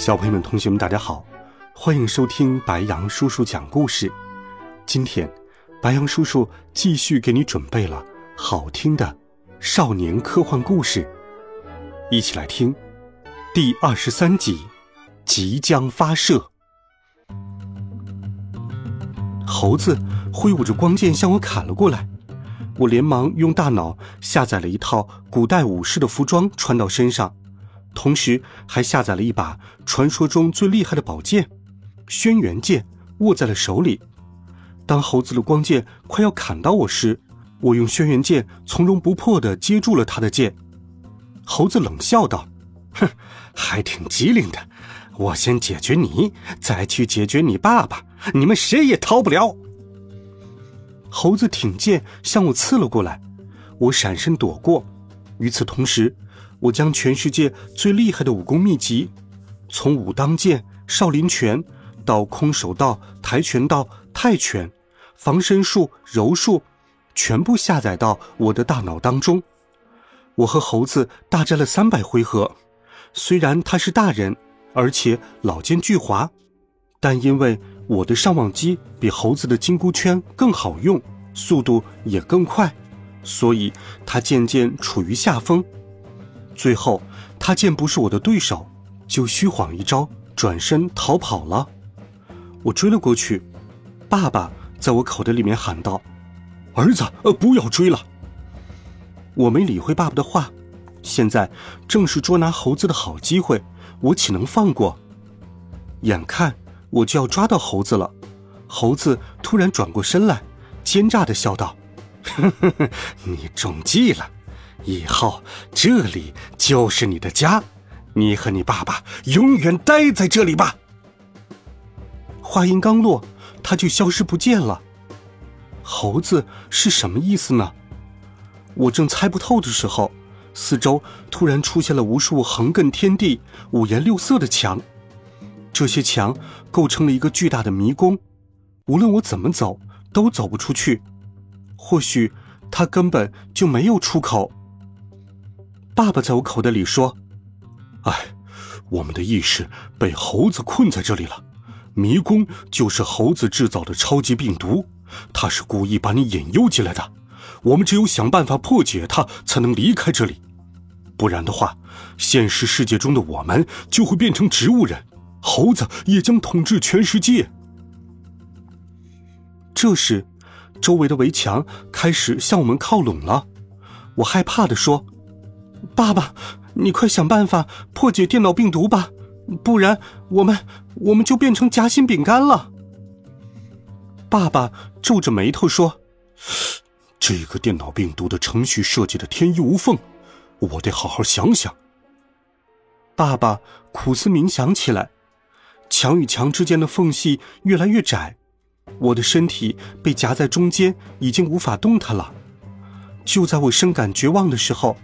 小朋友们、同学们，大家好，欢迎收听白羊叔叔讲故事。今天，白羊叔叔继续给你准备了好听的少年科幻故事，一起来听第二十三集：即将发射。猴子挥舞着光剑向我砍了过来，我连忙用大脑下载了一套古代武士的服装穿到身上。同时还下载了一把传说中最厉害的宝剑——轩辕剑，握在了手里。当猴子的光剑快要砍到我时，我用轩辕剑从容不迫地接住了他的剑。猴子冷笑道：“哼，还挺机灵的。我先解决你，再去解决你爸爸，你们谁也逃不了。”猴子挺剑向我刺了过来，我闪身躲过。与此同时，我将全世界最厉害的武功秘籍，从武当剑、少林拳，到空手道、跆拳道、泰拳、防身术、柔术，全部下载到我的大脑当中。我和猴子大战了三百回合，虽然他是大人，而且老奸巨猾，但因为我的上网机比猴子的金箍圈更好用，速度也更快，所以他渐渐处于下风。最后，他见不是我的对手，就虚晃一招，转身逃跑了。我追了过去，爸爸在我口袋里面喊道：“儿子，呃，不要追了。”我没理会爸爸的话。现在正是捉拿猴子的好机会，我岂能放过？眼看我就要抓到猴子了，猴子突然转过身来，奸诈的笑道：“呵呵呵，你中计了。”以后这里就是你的家，你和你爸爸永远待在这里吧。话音刚落，他就消失不见了。猴子是什么意思呢？我正猜不透的时候，四周突然出现了无数横亘天地、五颜六色的墙，这些墙构成了一个巨大的迷宫，无论我怎么走都走不出去。或许它根本就没有出口。爸爸在我口袋里说：“哎，我们的意识被猴子困在这里了。迷宫就是猴子制造的超级病毒，他是故意把你引诱进来的。我们只有想办法破解它，才能离开这里。不然的话，现实世界中的我们就会变成植物人，猴子也将统治全世界。”这时，周围的围墙开始向我们靠拢了。我害怕的说。爸爸，你快想办法破解电脑病毒吧，不然我们我们就变成夹心饼干了。爸爸皱着眉头说：“这个电脑病毒的程序设计的天衣无缝，我得好好想想。”爸爸苦思冥想起来，墙与墙之间的缝隙越来越窄，我的身体被夹在中间，已经无法动弹了。就在我深感绝望的时候。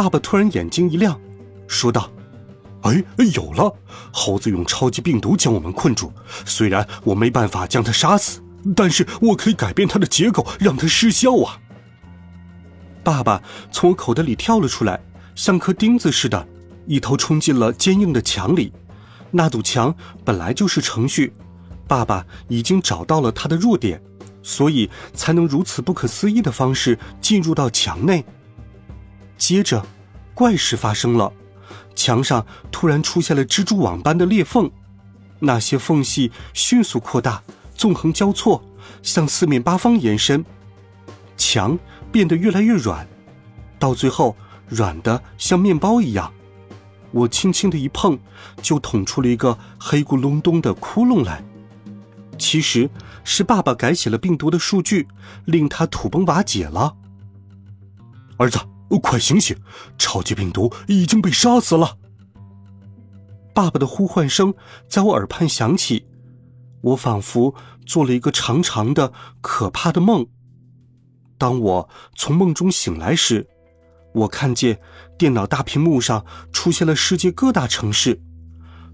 爸爸突然眼睛一亮，说道：“哎，有了！猴子用超级病毒将我们困住。虽然我没办法将它杀死，但是我可以改变它的结构，让它失效啊！”爸爸从我口袋里跳了出来，像颗钉子似的，一头冲进了坚硬的墙里。那堵墙本来就是程序，爸爸已经找到了它的弱点，所以才能如此不可思议的方式进入到墙内。接着，怪事发生了，墙上突然出现了蜘蛛网般的裂缝，那些缝隙迅速扩大，纵横交错，向四面八方延伸，墙变得越来越软，到最后软的像面包一样。我轻轻的一碰，就捅出了一个黑咕隆咚的窟窿来。其实是爸爸改写了病毒的数据，令它土崩瓦解了。儿子。快醒醒！超级病毒已经被杀死了。爸爸的呼唤声在我耳畔响起，我仿佛做了一个长长的、可怕的梦。当我从梦中醒来时，我看见电脑大屏幕上出现了世界各大城市。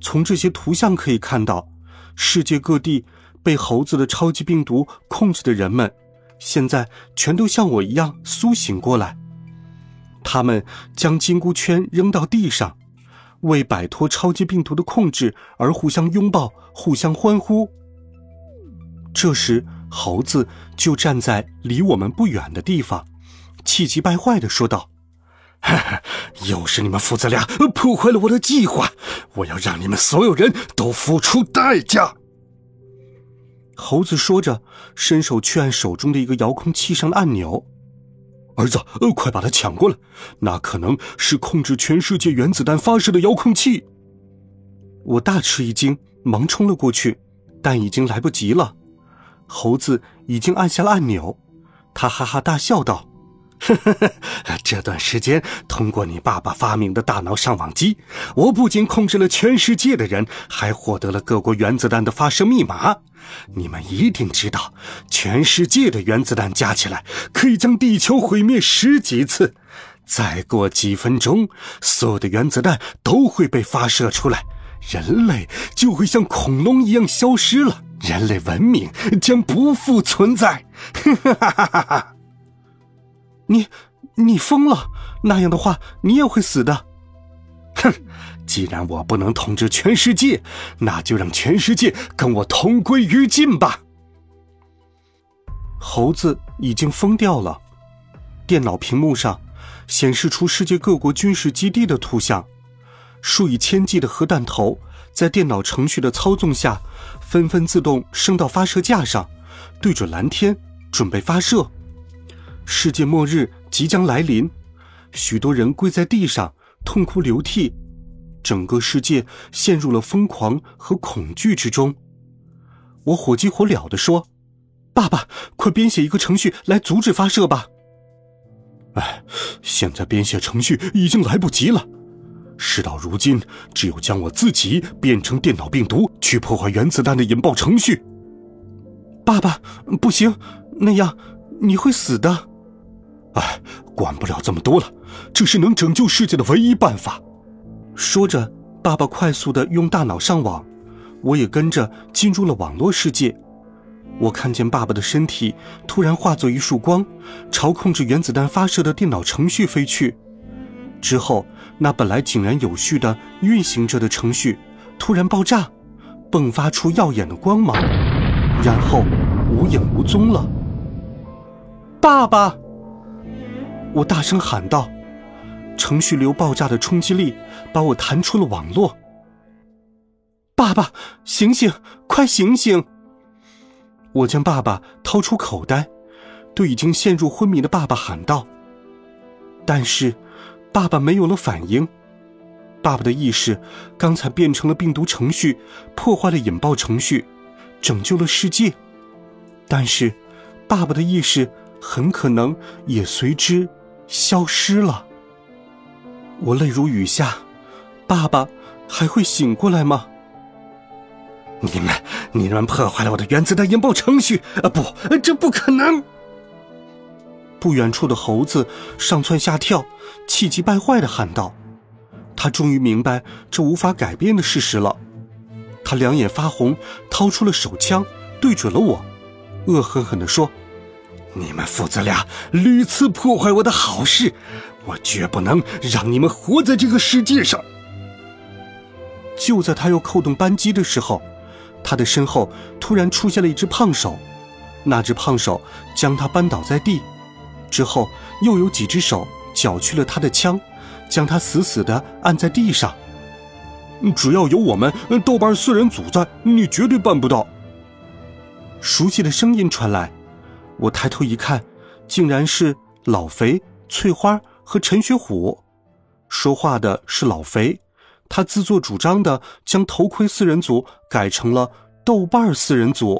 从这些图像可以看到，世界各地被猴子的超级病毒控制的人们，现在全都像我一样苏醒过来。他们将金箍圈扔到地上，为摆脱超级病毒的控制而互相拥抱、互相欢呼。这时，猴子就站在离我们不远的地方，气急败坏的说道。哈哈又是你们父子俩破坏了我的计划，我要让你们所有人都付出代价。猴子说着，伸手去按手中的一个遥控器上的按钮。儿子，呃快把它抢过来！那可能是控制全世界原子弹发射的遥控器。我大吃一惊，忙冲了过去，但已经来不及了。猴子已经按下了按钮，他哈哈大笑道。呵呵呵，这段时间通过你爸爸发明的大脑上网机，我不仅控制了全世界的人，还获得了各国原子弹的发射密码。你们一定知道，全世界的原子弹加起来可以将地球毁灭十几次。再过几分钟，所有的原子弹都会被发射出来，人类就会像恐龙一样消失了，人类文明将不复存在。哈哈哈哈哈！你，你疯了！那样的话，你也会死的。哼！既然我不能统治全世界，那就让全世界跟我同归于尽吧。猴子已经疯掉了。电脑屏幕上显示出世界各国军事基地的图像，数以千计的核弹头在电脑程序的操纵下，纷纷自动升到发射架上，对准蓝天准备发射。世界末日即将来临，许多人跪在地上痛哭流涕，整个世界陷入了疯狂和恐惧之中。我火急火燎地说：“爸爸，快编写一个程序来阻止发射吧！”哎，现在编写程序已经来不及了。事到如今，只有将我自己变成电脑病毒，去破坏原子弹的引爆程序。爸爸，不行，那样你会死的。哎，管不了这么多了，这是能拯救世界的唯一办法。说着，爸爸快速的用大脑上网，我也跟着进入了网络世界。我看见爸爸的身体突然化作一束光，朝控制原子弹发射的电脑程序飞去。之后，那本来井然有序的运行着的程序突然爆炸，迸发出耀眼的光芒，然后无影无踪了。爸爸。我大声喊道：“程序流爆炸的冲击力把我弹出了网络。”爸爸，醒醒，快醒醒！我将爸爸掏出口袋，对已经陷入昏迷的爸爸喊道。但是，爸爸没有了反应。爸爸的意识刚才变成了病毒程序，破坏了引爆程序，拯救了世界。但是，爸爸的意识很可能也随之。消失了，我泪如雨下。爸爸还会醒过来吗？你们，你们破坏了我的原子弹引爆程序！啊，不，这不可能！不远处的猴子上蹿下跳，气急败坏的喊道：“他终于明白这无法改变的事实了。”他两眼发红，掏出了手枪，对准了我，恶狠狠地说。你们父子俩屡次破坏我的好事，我绝不能让你们活在这个世界上。就在他要扣动扳机的时候，他的身后突然出现了一只胖手，那只胖手将他扳倒在地，之后又有几只手缴去了他的枪，将他死死的按在地上。只要有我们豆瓣四人组在，你绝对办不到。熟悉的声音传来。我抬头一看，竟然是老肥、翠花和陈学虎。说话的是老肥，他自作主张的将头盔四人组改成了豆瓣四人组。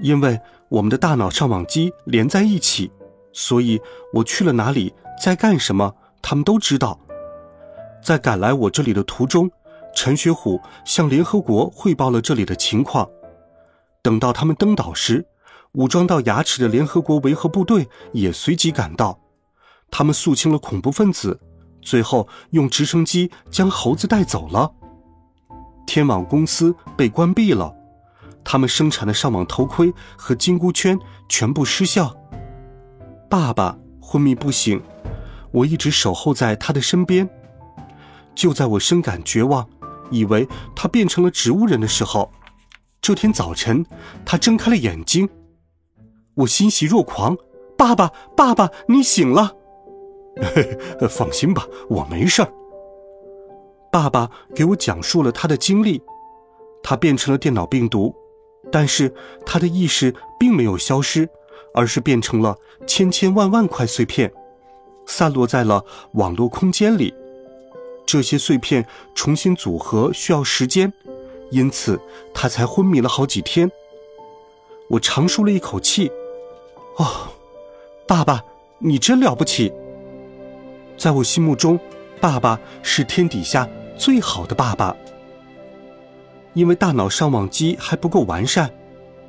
因为我们的大脑上网机连在一起，所以我去了哪里，在干什么，他们都知道。在赶来我这里的途中，陈学虎向联合国汇报了这里的情况。等到他们登岛时，武装到牙齿的联合国维和部队也随即赶到。他们肃清了恐怖分子，最后用直升机将猴子带走了。天网公司被关闭了，他们生产的上网头盔和金箍圈全部失效。爸爸昏迷不醒，我一直守候在他的身边。就在我深感绝望，以为他变成了植物人的时候，这天早晨他睁开了眼睛，我欣喜若狂：“爸爸，爸爸，你醒了！” 放心吧，我没事儿。爸爸给我讲述了他的经历，他变成了电脑病毒，但是他的意识并没有消失，而是变成了千千万万块碎片，散落在了网络空间里。这些碎片重新组合需要时间，因此他才昏迷了好几天。我长舒了一口气，哦，爸爸，你真了不起。在我心目中，爸爸是天底下最好的爸爸。因为大脑上网机还不够完善，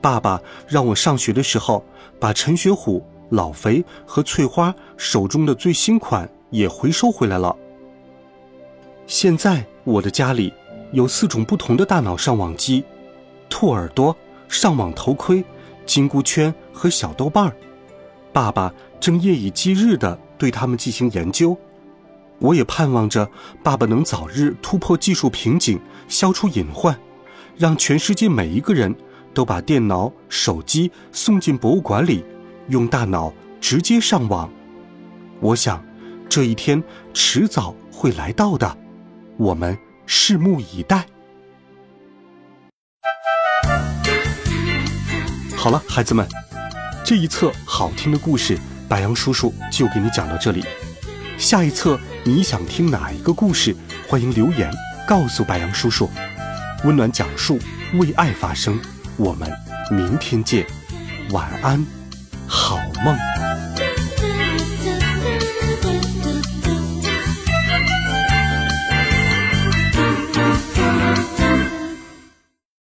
爸爸让我上学的时候把陈学虎、老肥和翠花手中的最新款也回收回来了。现在我的家里有四种不同的大脑上网机：兔耳朵、上网头盔、金箍圈和小豆瓣儿。爸爸正夜以继日的。对他们进行研究，我也盼望着爸爸能早日突破技术瓶颈，消除隐患，让全世界每一个人都把电脑、手机送进博物馆里，用大脑直接上网。我想，这一天迟早会来到的，我们拭目以待。好了，孩子们，这一册好听的故事。白杨叔叔就给你讲到这里，下一册你想听哪一个故事？欢迎留言告诉白杨叔叔。温暖讲述，为爱发声。我们明天见，晚安，好梦。